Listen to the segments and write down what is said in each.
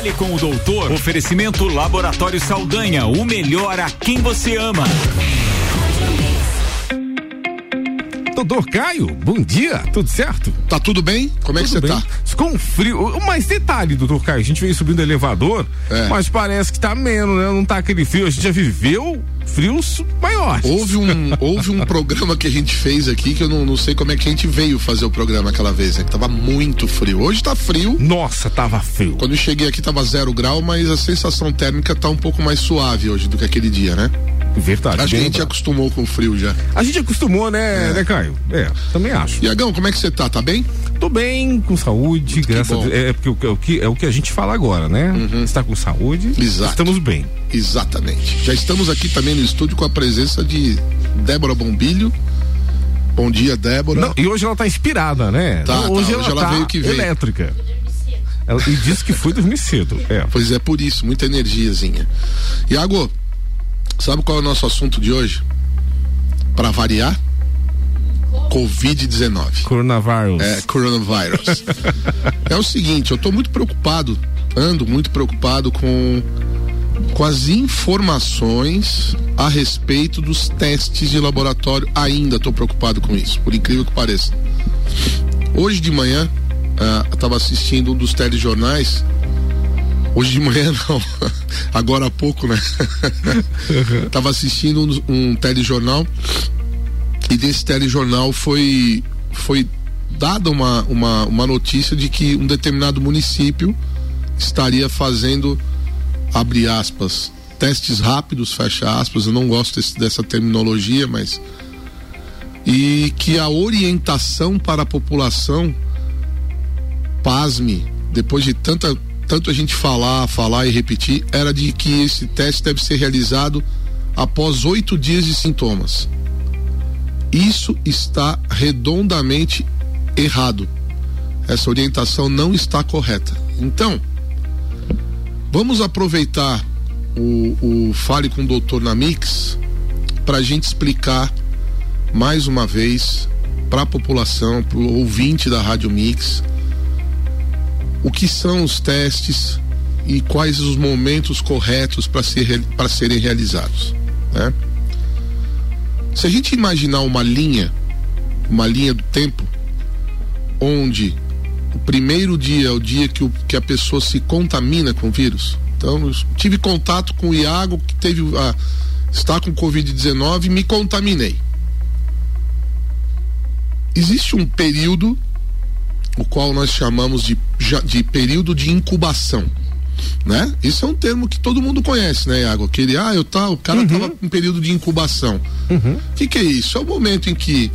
Fale com o doutor. Oferecimento Laboratório Saldanha, o melhor a quem você ama. Doutor Caio, bom dia, tudo certo? Tá tudo bem? Como é que você tá? Com frio. Mais detalhe, doutor Caio, a gente veio subindo o elevador, é. mas parece que tá menos, né? Não tá aquele frio. A gente já viveu frios maiores. Houve um, houve um programa que a gente fez aqui que eu não, não sei como é que a gente veio fazer o programa aquela vez, né? Que tava muito frio. Hoje tá frio. Nossa, tava frio. Quando eu cheguei aqui tava zero grau, mas a sensação térmica tá um pouco mais suave hoje do que aquele dia, né? Verdade. A gente acostumou com o frio já. A gente acostumou, né, é. né, Caio? É, também acho. Iagão, como é que você tá? Tá bem? Tô bem, com saúde, que graças bom. a Deus. É, porque é o, que, é o que a gente fala agora, né? Uhum. Está com saúde. Exato. Estamos bem. Exatamente. Já estamos aqui também no estúdio com a presença de Débora Bombilho. Bom dia, Débora. Não, e hoje ela tá inspirada, né? Tá, hoje, tá, ela, hoje ela, tá veio que veio. elétrica. Ela, e disse que foi dormir cedo. É. Pois é, por isso, muita energiazinha. Iago, Sabe qual é o nosso assunto de hoje? Para variar? Covid-19. Coronavírus. É, coronavírus. é o seguinte, eu tô muito preocupado, ando muito preocupado com com as informações a respeito dos testes de laboratório. Ainda estou preocupado com isso, por incrível que pareça. Hoje de manhã, eu estava assistindo um dos telejornais Hoje de manhã não, agora há pouco, né? Uhum. Tava assistindo um, um telejornal e desse telejornal foi foi dada uma, uma, uma notícia de que um determinado município estaria fazendo abre aspas testes rápidos fecha aspas eu não gosto desse, dessa terminologia mas e que a orientação para a população pasme depois de tanta tanto a gente falar, falar e repetir, era de que esse teste deve ser realizado após oito dias de sintomas. Isso está redondamente errado. Essa orientação não está correta. Então, vamos aproveitar o, o Fale com o Doutor na Mix para a gente explicar mais uma vez para a população, para o ouvinte da Rádio Mix, o que são os testes e quais os momentos corretos para ser, serem realizados. Né? Se a gente imaginar uma linha, uma linha do tempo, onde o primeiro dia é o dia que, o, que a pessoa se contamina com o vírus. Então, tive contato com o Iago que teve a, está com Covid-19 e me contaminei. Existe um período o qual nós chamamos de, de período de incubação. Né? Isso é um termo que todo mundo conhece, né, Iago? Aquele, ah, eu tá, o cara estava uhum. em período de incubação. O uhum. que, que é isso? É o momento em que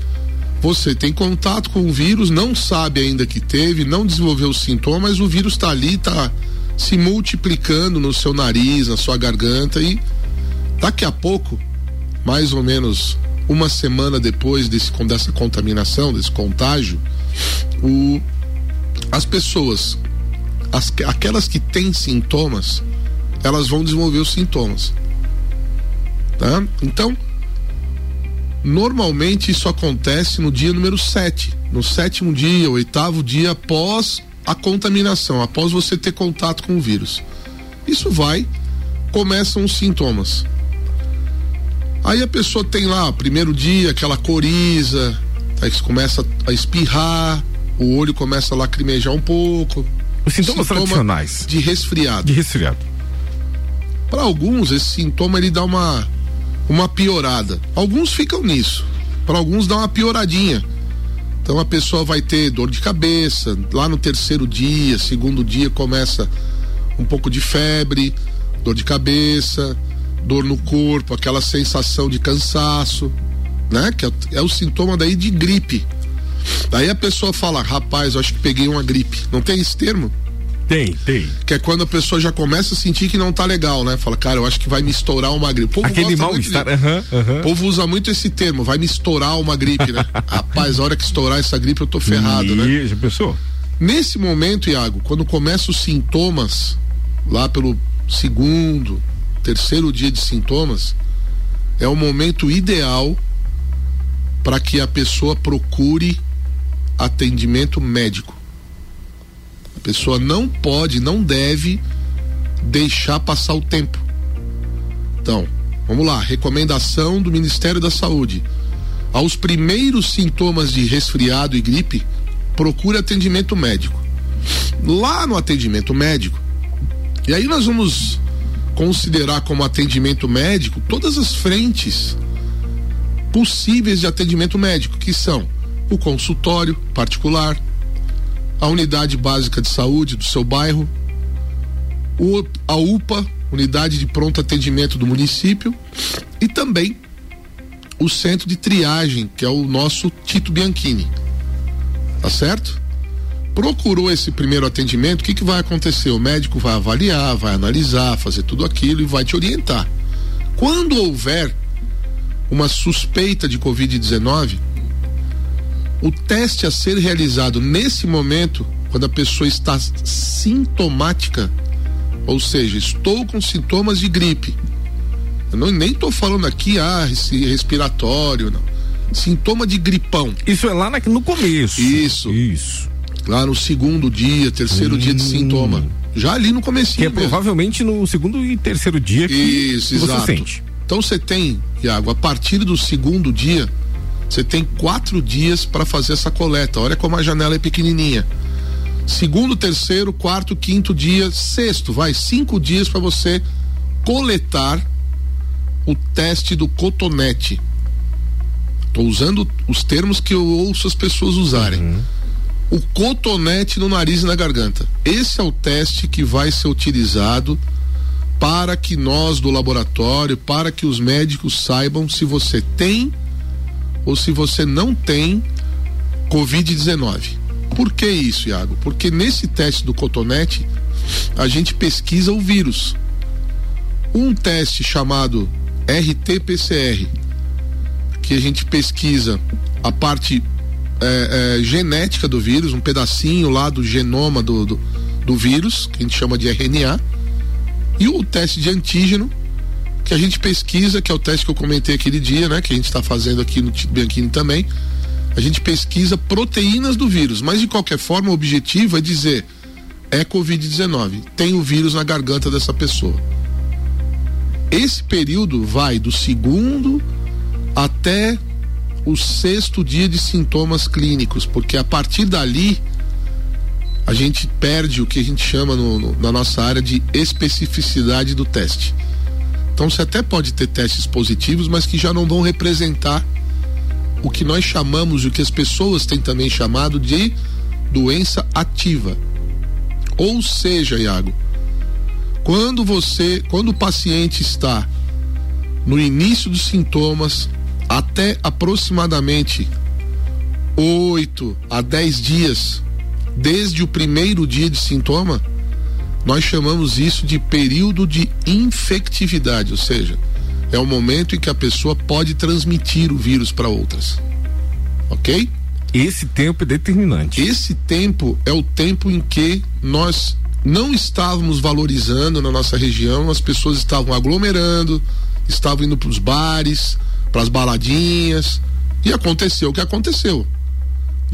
você tem contato com o vírus, não sabe ainda que teve, não desenvolveu os sintomas, mas o vírus está ali, está se multiplicando no seu nariz, na sua garganta e daqui a pouco, mais ou menos uma semana depois desse, dessa contaminação, desse contágio, o, as pessoas, as, aquelas que têm sintomas, elas vão desenvolver os sintomas. Tá? Então, normalmente isso acontece no dia número 7, no sétimo dia, oitavo dia após a contaminação, após você ter contato com o vírus. Isso vai, começam os sintomas. Aí a pessoa tem lá, primeiro dia, aquela coriza, aí começa a espirrar, o olho começa a lacrimejar um pouco. Os sintomas sintoma tradicionais. De resfriado. De resfriado. Para alguns, esse sintoma ele dá uma, uma piorada. Alguns ficam nisso. Para alguns dá uma pioradinha. Então a pessoa vai ter dor de cabeça. Lá no terceiro dia, segundo dia, começa um pouco de febre, dor de cabeça dor no corpo, aquela sensação de cansaço, né? Que é, é o sintoma daí de gripe. Daí a pessoa fala, rapaz, eu acho que peguei uma gripe. Não tem esse termo? Tem, tem. Que é quando a pessoa já começa a sentir que não tá legal, né? Fala, cara, eu acho que vai me estourar uma gripe. Aquele mal-estar. Uhum, uhum. O povo usa muito esse termo, vai me estourar uma gripe, né? Rapaz, a hora que estourar essa gripe eu tô ferrado, e... né? Já pensou? Nesse momento, Iago, quando começam os sintomas, lá pelo segundo, terceiro dia de sintomas, é o momento ideal para que a pessoa procure atendimento médico. A pessoa não pode, não deve deixar passar o tempo. Então, vamos lá, recomendação do Ministério da Saúde. Aos primeiros sintomas de resfriado e gripe, procure atendimento médico. Lá no atendimento médico, e aí nós vamos considerar como atendimento médico todas as frentes possíveis de atendimento médico, que são o consultório particular, a unidade básica de saúde do seu bairro, a UPA, unidade de pronto atendimento do município, e também o centro de triagem, que é o nosso Tito Bianchini. Tá certo? Procurou esse primeiro atendimento, o que, que vai acontecer? O médico vai avaliar, vai analisar, fazer tudo aquilo e vai te orientar. Quando houver uma suspeita de Covid-19, o teste a ser realizado nesse momento, quando a pessoa está sintomática, ou seja, estou com sintomas de gripe. Eu não, nem estou falando aqui, ah, respiratório, não. Sintoma de gripão. Isso é lá na, no começo. Isso. Isso. Lá no segundo dia, terceiro hum. dia de hum. sintoma. Já ali no começo. Que é mesmo. provavelmente no segundo e terceiro dia que Isso, você exato. sente. Então você tem, Iago, a partir do segundo dia, você tem quatro dias para fazer essa coleta. Olha como a janela é pequenininha. Segundo, terceiro, quarto, quinto dia, sexto, vai cinco dias para você coletar o teste do cotonete. Estou usando os termos que eu ouço as pessoas usarem. Uhum. O cotonete no nariz e na garganta. Esse é o teste que vai ser utilizado para que nós do laboratório, para que os médicos saibam se você tem ou se você não tem Covid-19. Por que isso, Iago? Porque nesse teste do cotonete a gente pesquisa o vírus. Um teste chamado RT-PCR, que a gente pesquisa a parte é, é, genética do vírus, um pedacinho lá do genoma do, do, do vírus, que a gente chama de RNA, e o teste de antígeno, que a gente pesquisa, que é o teste que eu comentei aquele dia, né? Que a gente está fazendo aqui no Tito Bianchini também. A gente pesquisa proteínas do vírus, mas de qualquer forma o objetivo é dizer é Covid-19, tem o vírus na garganta dessa pessoa. Esse período vai do segundo até o sexto dia de sintomas clínicos, porque a partir dali a gente perde o que a gente chama no, no, na nossa área de especificidade do teste. Então você até pode ter testes positivos, mas que já não vão representar o que nós chamamos e o que as pessoas têm também chamado de doença ativa. Ou seja, Iago, quando você, quando o paciente está no início dos sintomas até aproximadamente 8 a 10 dias desde o primeiro dia de sintoma, nós chamamos isso de período de infectividade, ou seja, é o momento em que a pessoa pode transmitir o vírus para outras. Ok? Esse tempo é determinante. Esse tempo é o tempo em que nós não estávamos valorizando na nossa região, as pessoas estavam aglomerando, estavam indo para os bares, para as baladinhas, e aconteceu o que aconteceu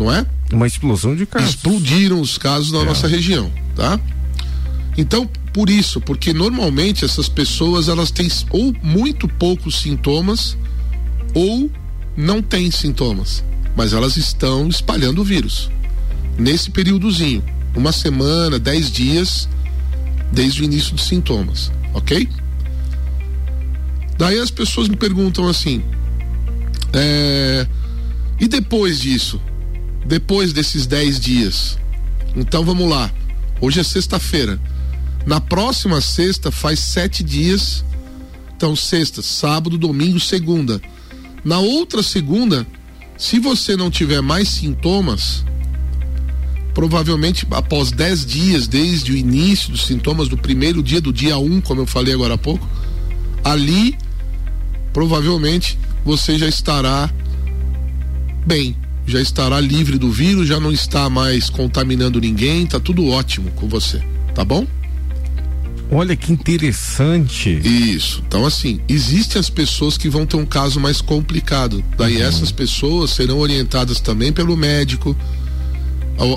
não é? Uma explosão de casos. Explodiram os casos na é. nossa região, tá? Então, por isso, porque normalmente essas pessoas elas têm ou muito poucos sintomas ou não têm sintomas, mas elas estão espalhando o vírus. Nesse períodozinho, uma semana, dez dias, desde o início dos sintomas, ok? Daí as pessoas me perguntam assim, é, e depois disso? Depois desses 10 dias. Então vamos lá. Hoje é sexta-feira. Na próxima sexta faz sete dias. Então, sexta, sábado, domingo, segunda. Na outra segunda, se você não tiver mais sintomas, provavelmente após 10 dias, desde o início dos sintomas do primeiro dia, do dia 1, um, como eu falei agora há pouco, ali provavelmente você já estará bem já estará livre do vírus, já não está mais contaminando ninguém, tá tudo ótimo com você, tá bom? Olha que interessante. Isso. Então, assim, existem as pessoas que vão ter um caso mais complicado. Daí uhum. essas pessoas serão orientadas também pelo médico.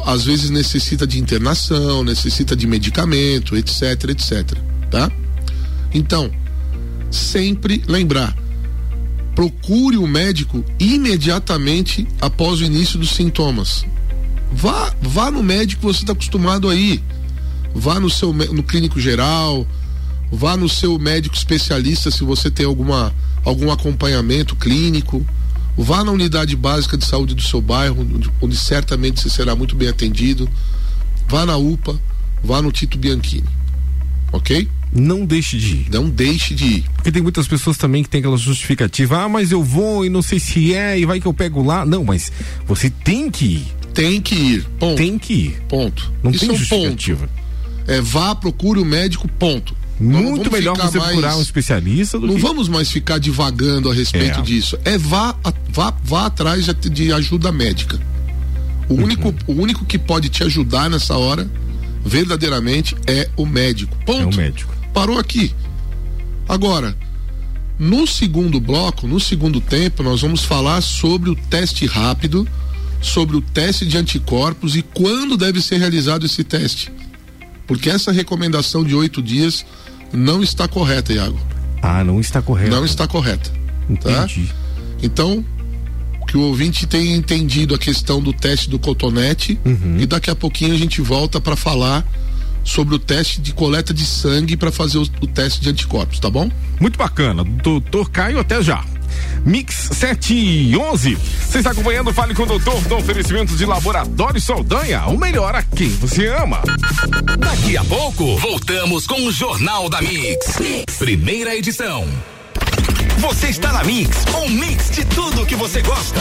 Às vezes necessita de internação, necessita de medicamento, etc, etc. tá? Então, sempre lembrar, procure o médico imediatamente após o início dos sintomas. Vá, vá no médico que você está acostumado a ir. Vá no seu no clínico geral, vá no seu médico especialista se você tem alguma algum acompanhamento clínico. Vá na unidade básica de saúde do seu bairro, onde, onde certamente você será muito bem atendido. Vá na UPA, vá no Tito Bianchini. Ok? Não deixe de ir. Não deixe de ir. Porque tem muitas pessoas também que tem aquela justificativa, ah, mas eu vou e não sei se é, e vai que eu pego lá. Não, mas você tem que ir. Tem que ir. Ponto. Tem que ir. Ponto. Não Isso tem é um justificativa. Ponto. É, vá, procure o médico, ponto. Muito melhor você mais, procurar um especialista do Não que... vamos mais ficar divagando a respeito é. disso. É vá, vá, vá atrás de, ajuda médica. O, uhum. único, o único que pode te ajudar nessa hora, verdadeiramente, é o médico. Ponto. É o médico. Parou aqui. Agora, no segundo bloco, no segundo tempo, nós vamos falar sobre o teste rápido, sobre o teste de anticorpos e quando deve ser realizado esse teste. Porque essa recomendação de oito dias não está correta, Iago. Ah, não está correta. Não está correta. Tá? Entendi. Tá? Então, que o ouvinte tenha entendido a questão do teste do cotonete uhum. e daqui a pouquinho a gente volta para falar sobre o teste de coleta de sangue para fazer o, o, teste de anticorpos, tá bom? Muito bacana. Doutor Caio, até já. Mix 7 e 11. Você está acompanhando Fale com o Doutor do oferecimento de Laboratório Saldanha, o melhor a quem você ama. Daqui a pouco, voltamos com o Jornal da mix. Primeira edição. Você está na Mix, um mix de tudo que você gosta.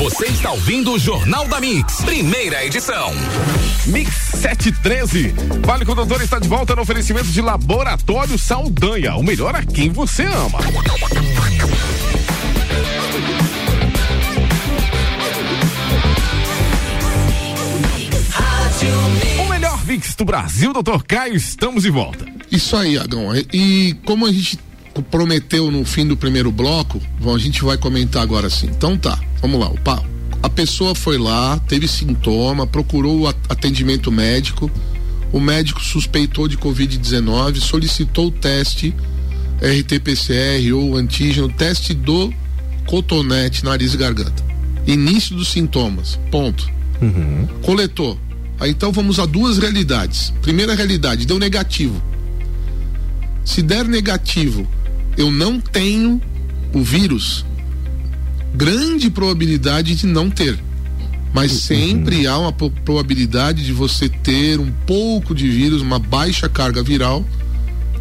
Você está ouvindo o Jornal da Mix, primeira edição. Mix 713. Vale que o doutor está de volta no oferecimento de Laboratório Saldanha, o melhor a quem você ama. O melhor mix do Brasil, doutor Caio, estamos de volta. Isso aí, Agão. E como a gente prometeu no fim do primeiro bloco, a gente vai comentar agora assim. Então tá, vamos lá. A pessoa foi lá, teve sintoma, procurou atendimento médico, o médico suspeitou de Covid-19, solicitou o teste RT-PCR ou antígeno, teste do cotonete, nariz e garganta. Início dos sintomas, ponto. Uhum. Coletou. Aí então vamos a duas realidades. Primeira realidade, deu negativo. Se der negativo, eu não tenho o vírus, grande probabilidade de não ter. Mas sempre há uma probabilidade de você ter um pouco de vírus, uma baixa carga viral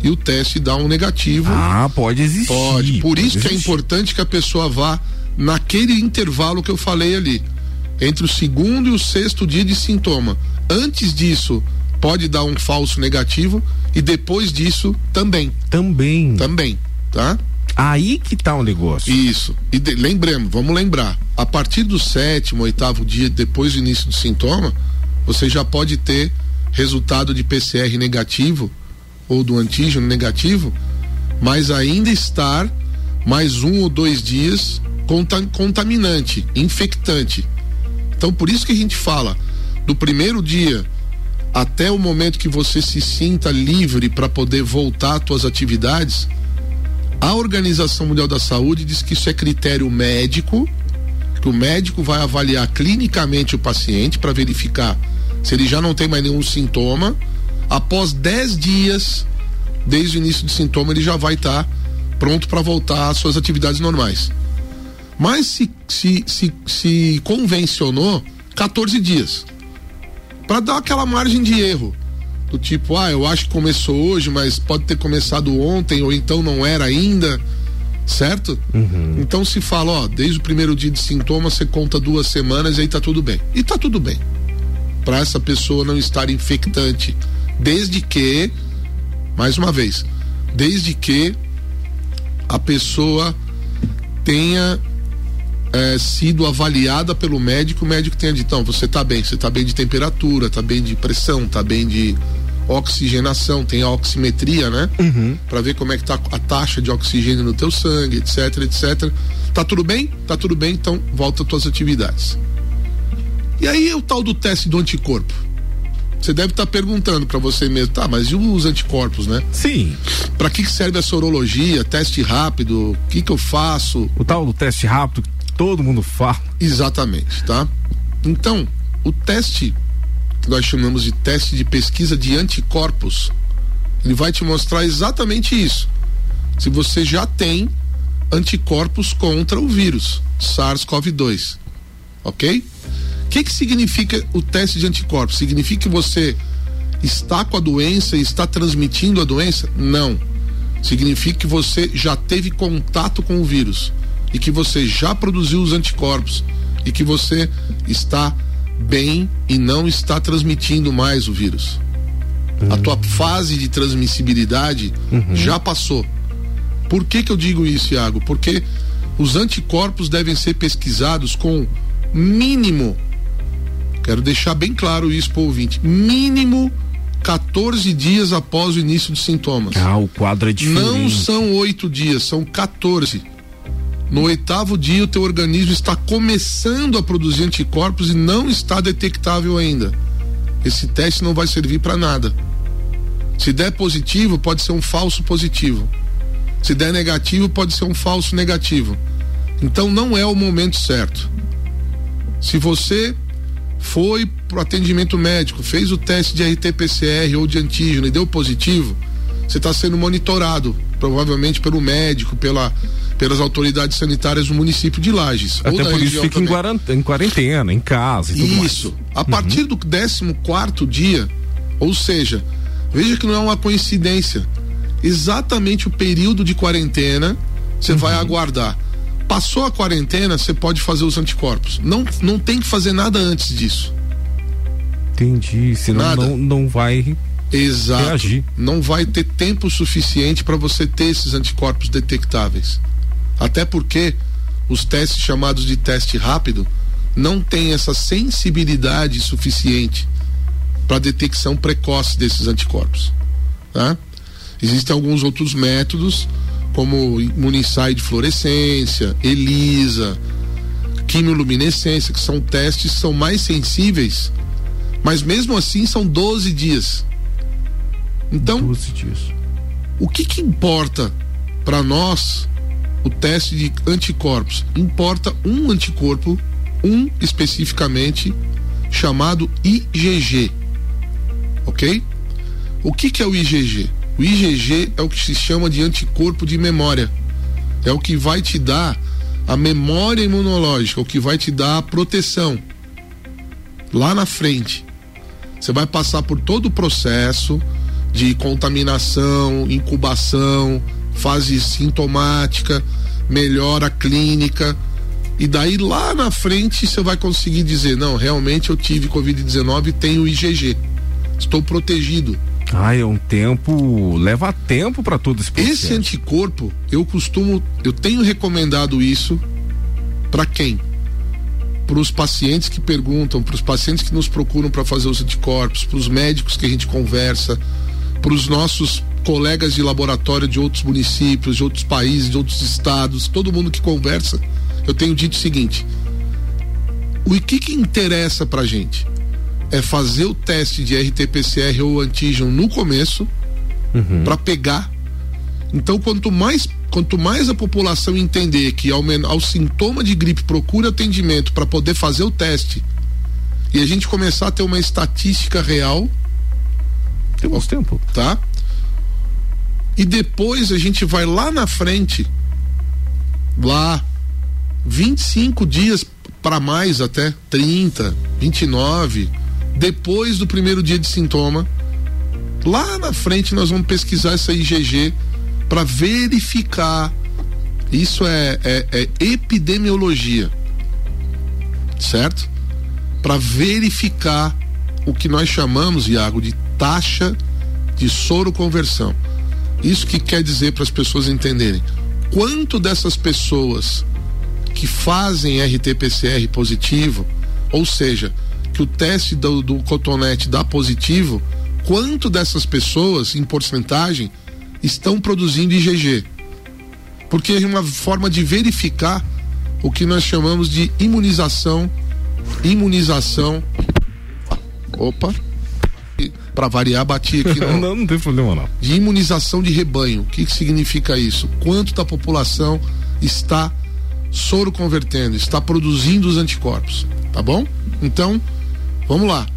e o teste dá um negativo. Ah, pode existir. Pode. Por pode isso existir. que é importante que a pessoa vá naquele intervalo que eu falei ali, entre o segundo e o sexto dia de sintoma. Antes disso, pode dar um falso negativo e depois disso também. Também. Também tá? Aí que tá o negócio. Isso. E de, lembremos, vamos lembrar, a partir do sétimo, oitavo dia depois do início do sintoma, você já pode ter resultado de PCR negativo ou do antígeno negativo, mas ainda estar mais um ou dois dias contaminante, infectante. Então, por isso que a gente fala do primeiro dia até o momento que você se sinta livre para poder voltar às suas atividades, a Organização Mundial da Saúde diz que isso é critério médico, que o médico vai avaliar clinicamente o paciente para verificar se ele já não tem mais nenhum sintoma. após 10 dias, desde o início do sintoma, ele já vai estar tá pronto para voltar às suas atividades normais. Mas se, se, se, se convencionou 14 dias. Para dar aquela margem de erro. Do tipo, ah, eu acho que começou hoje, mas pode ter começado ontem, ou então não era ainda certo? Uhum. Então se fala, ó, desde o primeiro dia de sintomas você conta duas semanas e aí tá tudo bem. E tá tudo bem. Para essa pessoa não estar infectante, desde que, mais uma vez, desde que a pessoa tenha é, sido avaliada pelo médico, o médico tenha dito, então, você tá bem, você tá bem de temperatura, tá bem de pressão, tá bem de oxigenação, tem a oximetria, né? Uhum. Para ver como é que tá a taxa de oxigênio no teu sangue, etc, etc. Tá tudo bem? Tá tudo bem, então volta às tuas atividades. E aí o tal do teste do anticorpo. Você deve estar tá perguntando para você mesmo, tá, mas e os anticorpos, né? Sim. Para que, que serve a sorologia, teste rápido, o que que eu faço? O tal do teste rápido que todo mundo fala. Exatamente, tá? Então, o teste que nós chamamos de teste de pesquisa de anticorpos, ele vai te mostrar exatamente isso. Se você já tem anticorpos contra o vírus SARS-CoV-2, ok? O que, que significa o teste de anticorpos? Significa que você está com a doença e está transmitindo a doença? Não. Significa que você já teve contato com o vírus e que você já produziu os anticorpos e que você está bem e não está transmitindo mais o vírus. Uhum. A tua fase de transmissibilidade uhum. já passou. Por que, que eu digo isso, Iago? Porque os anticorpos devem ser pesquisados com mínimo, quero deixar bem claro isso para o ouvinte, mínimo 14 dias após o início dos sintomas. Ah, o quadro é diferente. Não são oito dias, são 14. No oitavo dia, o teu organismo está começando a produzir anticorpos e não está detectável ainda. Esse teste não vai servir para nada. Se der positivo, pode ser um falso positivo. Se der negativo, pode ser um falso negativo. Então não é o momento certo. Se você foi para o atendimento médico, fez o teste de RT-PCR ou de antígeno e deu positivo, você está sendo monitorado, provavelmente pelo médico, pela pelas autoridades sanitárias do município de Lages. Até por isso fica em quarentena, em casa e tudo Isso. Mais. A partir uhum. do 14 quarto dia, ou seja, veja que não é uma coincidência. Exatamente o período de quarentena você uhum. vai aguardar. Passou a quarentena, você pode fazer os anticorpos. Não, não tem que fazer nada antes disso. Entendi. Senão nada. Não, não vai Exato. reagir. Não vai ter tempo suficiente para você ter esses anticorpos detectáveis. Até porque os testes chamados de teste rápido não têm essa sensibilidade suficiente para detecção precoce desses anticorpos. Tá? Existem alguns outros métodos, como imunissaio de fluorescência, ELISA, quimioluminescência, que são testes que são mais sensíveis, mas mesmo assim são 12 dias. Então, 12 dias. o que, que importa para nós o teste de anticorpos. Importa um anticorpo, um especificamente, chamado IgG. Ok? O que, que é o IgG? O IgG é o que se chama de anticorpo de memória. É o que vai te dar a memória imunológica, o que vai te dar a proteção. Lá na frente. Você vai passar por todo o processo de contaminação, incubação, fase sintomática, melhora clínica. E daí lá na frente você vai conseguir dizer: não, realmente eu tive Covid-19 e tenho IgG. Estou protegido. Ah, é um tempo. Leva tempo para todo esse processo. Esse anticorpo, eu costumo. Eu tenho recomendado isso para quem? Para os pacientes que perguntam, para os pacientes que nos procuram para fazer os anticorpos, para os médicos que a gente conversa, para os nossos colegas de laboratório de outros municípios, de outros países, de outros estados, todo mundo que conversa, eu tenho dito o seguinte: o que que interessa pra gente é fazer o teste de RT-PCR ou antígeno no começo uhum. para pegar. Então, quanto mais quanto mais a população entender que ao, ao sintoma de gripe procura atendimento para poder fazer o teste e a gente começar a ter uma estatística real, Temos tempo. Tá? E depois a gente vai lá na frente, lá 25 dias para mais até, 30, 29, depois do primeiro dia de sintoma, lá na frente nós vamos pesquisar essa IgG para verificar. Isso é, é, é epidemiologia, certo? Para verificar o que nós chamamos, Iago, de taxa de soroconversão. Isso que quer dizer para as pessoas entenderem quanto dessas pessoas que fazem RT-PCR positivo, ou seja, que o teste do, do cotonete dá positivo, quanto dessas pessoas, em porcentagem, estão produzindo IgG. Porque é uma forma de verificar o que nós chamamos de imunização, imunização. Opa, para variar, bati aqui. No, não, não tem problema não. De imunização de rebanho. O que, que significa isso? Quanto da população está soro convertendo, está produzindo os anticorpos, tá bom? Então, vamos lá.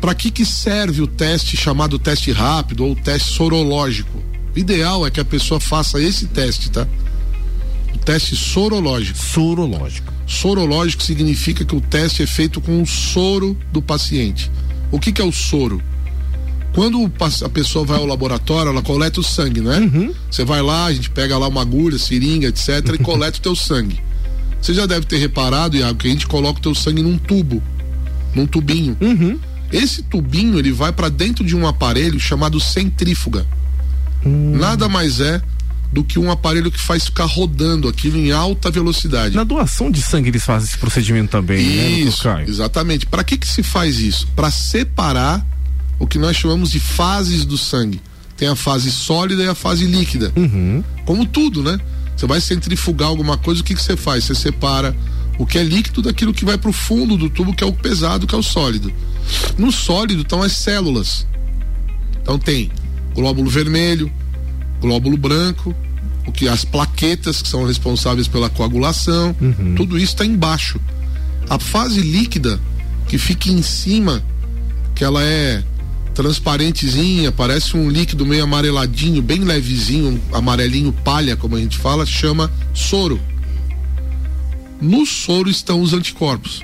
Para que que serve o teste chamado teste rápido ou teste sorológico? O ideal é que a pessoa faça esse teste, tá? O teste sorológico. Sorológico. Sorológico significa que o teste é feito com o soro do paciente. O que que é o soro? Quando a pessoa vai ao laboratório, ela coleta o sangue, não é? Uhum. Você vai lá, a gente pega lá uma agulha, seringa, etc, e coleta o teu sangue. Você já deve ter reparado, Iago, que a gente coloca o teu sangue num tubo, num tubinho. Uhum. Esse tubinho, ele vai para dentro de um aparelho chamado centrífuga. Hum. Nada mais é do que um aparelho que faz ficar rodando aquilo em alta velocidade. Na doação de sangue eles fazem esse procedimento também, isso, né? Exatamente. Para que que se faz isso? Para separar o que nós chamamos de fases do sangue. Tem a fase sólida e a fase líquida. Uhum. Como tudo, né? Você vai centrifugar alguma coisa, o que, que você faz? Você separa o que é líquido daquilo que vai para o fundo do tubo, que é o pesado, que é o sólido. No sólido estão as células. Então tem glóbulo vermelho, glóbulo branco, o que as plaquetas que são responsáveis pela coagulação, uhum. tudo isso está embaixo. A fase líquida que fica em cima, que ela é transparentezinha, parece um líquido meio amareladinho, bem levezinho, amarelinho palha, como a gente fala, chama soro. No soro estão os anticorpos,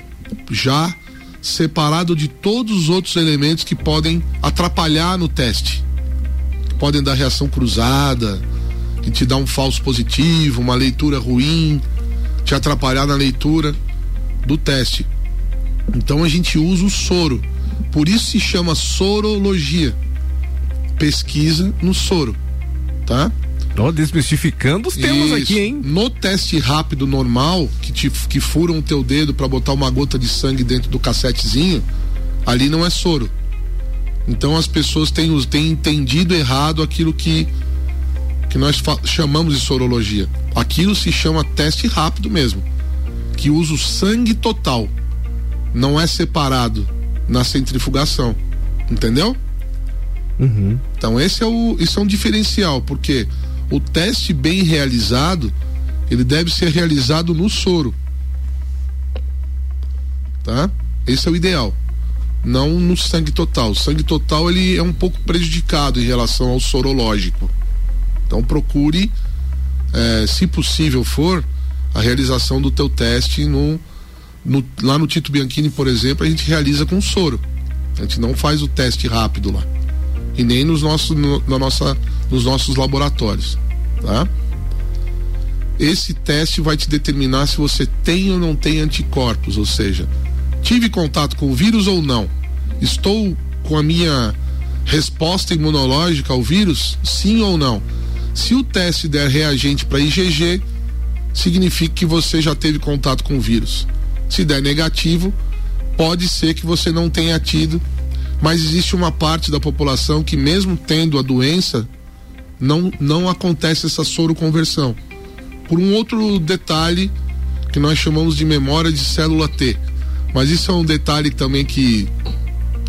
já separado de todos os outros elementos que podem atrapalhar no teste. Podem dar reação cruzada, que te dá um falso positivo, uma leitura ruim, te atrapalhar na leitura do teste. Então a gente usa o soro por isso se chama sorologia. Pesquisa no soro, tá? Oh, desmistificando os temas isso. aqui, hein? No teste rápido normal, que, te, que furam o teu dedo para botar uma gota de sangue dentro do cassetezinho, ali não é soro. Então as pessoas têm, têm entendido errado aquilo que, que nós chamamos de sorologia. Aquilo se chama teste rápido mesmo, que usa o sangue total, não é separado na centrifugação. Entendeu? Uhum. Então esse é o isso é um diferencial, porque o teste bem realizado, ele deve ser realizado no soro. Tá? Esse é o ideal. Não no sangue total. O sangue total ele é um pouco prejudicado em relação ao sorológico. Então procure, eh, se possível for, a realização do teu teste no no, lá no Tito Bianchini, por exemplo, a gente realiza com soro. A gente não faz o teste rápido lá. E nem nos nossos, no, na nossa, nos nossos laboratórios. Tá? Esse teste vai te determinar se você tem ou não tem anticorpos, ou seja, tive contato com o vírus ou não. Estou com a minha resposta imunológica ao vírus, sim ou não. Se o teste der reagente para IgG, significa que você já teve contato com o vírus. Se der negativo, pode ser que você não tenha tido, mas existe uma parte da população que, mesmo tendo a doença, não, não acontece essa soroconversão. Por um outro detalhe que nós chamamos de memória de célula T. Mas isso é um detalhe também que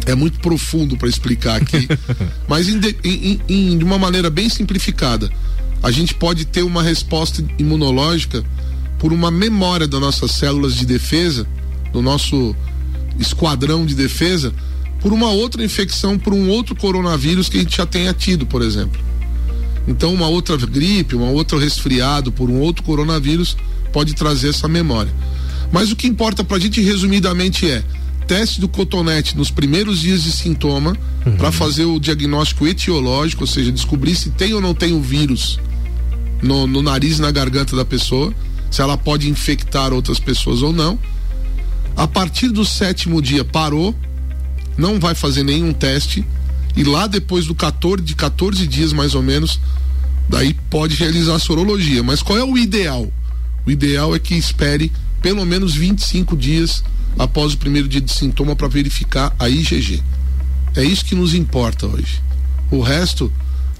é muito profundo para explicar aqui. mas em, em, em, de uma maneira bem simplificada, a gente pode ter uma resposta imunológica por uma memória das nossas células de defesa, do nosso esquadrão de defesa, por uma outra infecção, por um outro coronavírus que a gente já tenha tido, por exemplo. Então, uma outra gripe, um outro resfriado por um outro coronavírus pode trazer essa memória. Mas o que importa para a gente resumidamente é teste do cotonete nos primeiros dias de sintoma uhum. para fazer o diagnóstico etiológico, ou seja, descobrir se tem ou não tem o vírus no, no nariz e na garganta da pessoa, se ela pode infectar outras pessoas ou não. A partir do sétimo dia parou, não vai fazer nenhum teste e lá depois do 14 de 14 dias mais ou menos, daí pode realizar a sorologia. Mas qual é o ideal? O ideal é que espere pelo menos 25 dias após o primeiro dia de sintoma para verificar a IgG. É isso que nos importa hoje. O resto,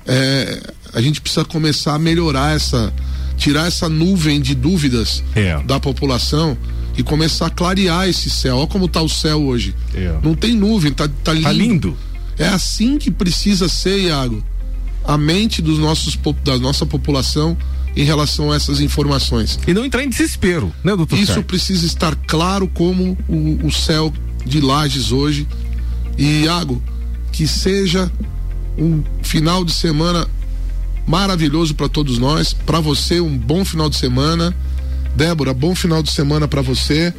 é, a gente precisa começar a melhorar essa, tirar essa nuvem de dúvidas é. da população e começar a clarear esse céu. Olha como está o céu hoje. É. Não tem nuvem, tá, tá lindo. Tá lindo. É assim que precisa ser, Iago. A mente dos nossos, da nossa população em relação a essas informações. E não entrar em desespero, né, doutor? Isso precisa estar claro como o, o céu de Lages hoje. E, Iago, que seja um final de semana maravilhoso para todos nós. Para você, um bom final de semana. Débora, bom final de semana para você.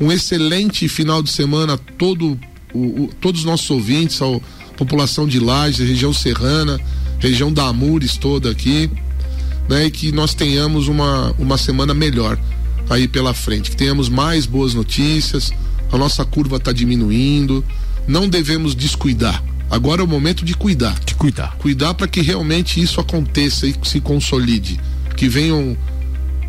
Um excelente final de semana a todo, o, o, todos os nossos ouvintes, a população de Lages, região serrana, região da Amures toda aqui né? E que nós tenhamos uma, uma semana melhor aí pela frente, que tenhamos mais boas notícias, a nossa curva está diminuindo, não devemos descuidar. Agora é o momento de cuidar. De cuidar. Cuidar para que realmente isso aconteça e se consolide. Que venham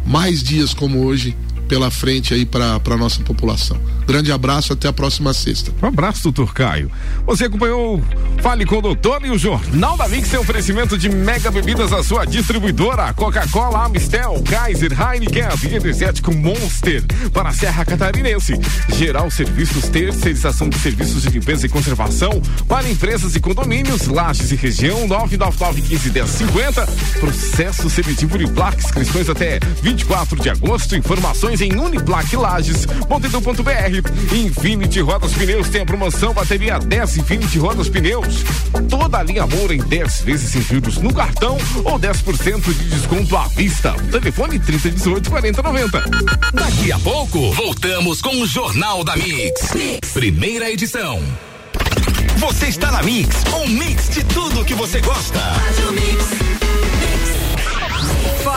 mais dias como hoje pela frente aí para a nossa população. Grande abraço, até a próxima sexta. Um abraço, doutor Caio. Você acompanhou Fale com o Doutor e o Jornal da Mix é oferecimento de mega bebidas a sua distribuidora. Coca-Cola, Amistel, Kaiser, Heineken, Energético Monster para a Serra Catarinense. Geral Serviços, terceirização de serviços de limpeza e conservação para empresas e condomínios, lajes e região, 999151050. Processo seletivo Uniplac, inscrições até 24 de agosto. Informações em Infinity Rodas Pneus tem a promoção bateria 10 Infinity Rodas Pneus. Toda a linha Moura em 10 vezes sem juros no cartão ou 10% de desconto à vista. Telefone 3018 4090. Daqui a pouco, voltamos com o Jornal da mix. mix. Primeira edição. Você está na Mix, um mix de tudo que você gosta.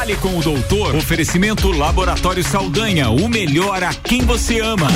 Fale com o doutor. Oferecimento Laboratório Saldanha, o melhor a quem você ama.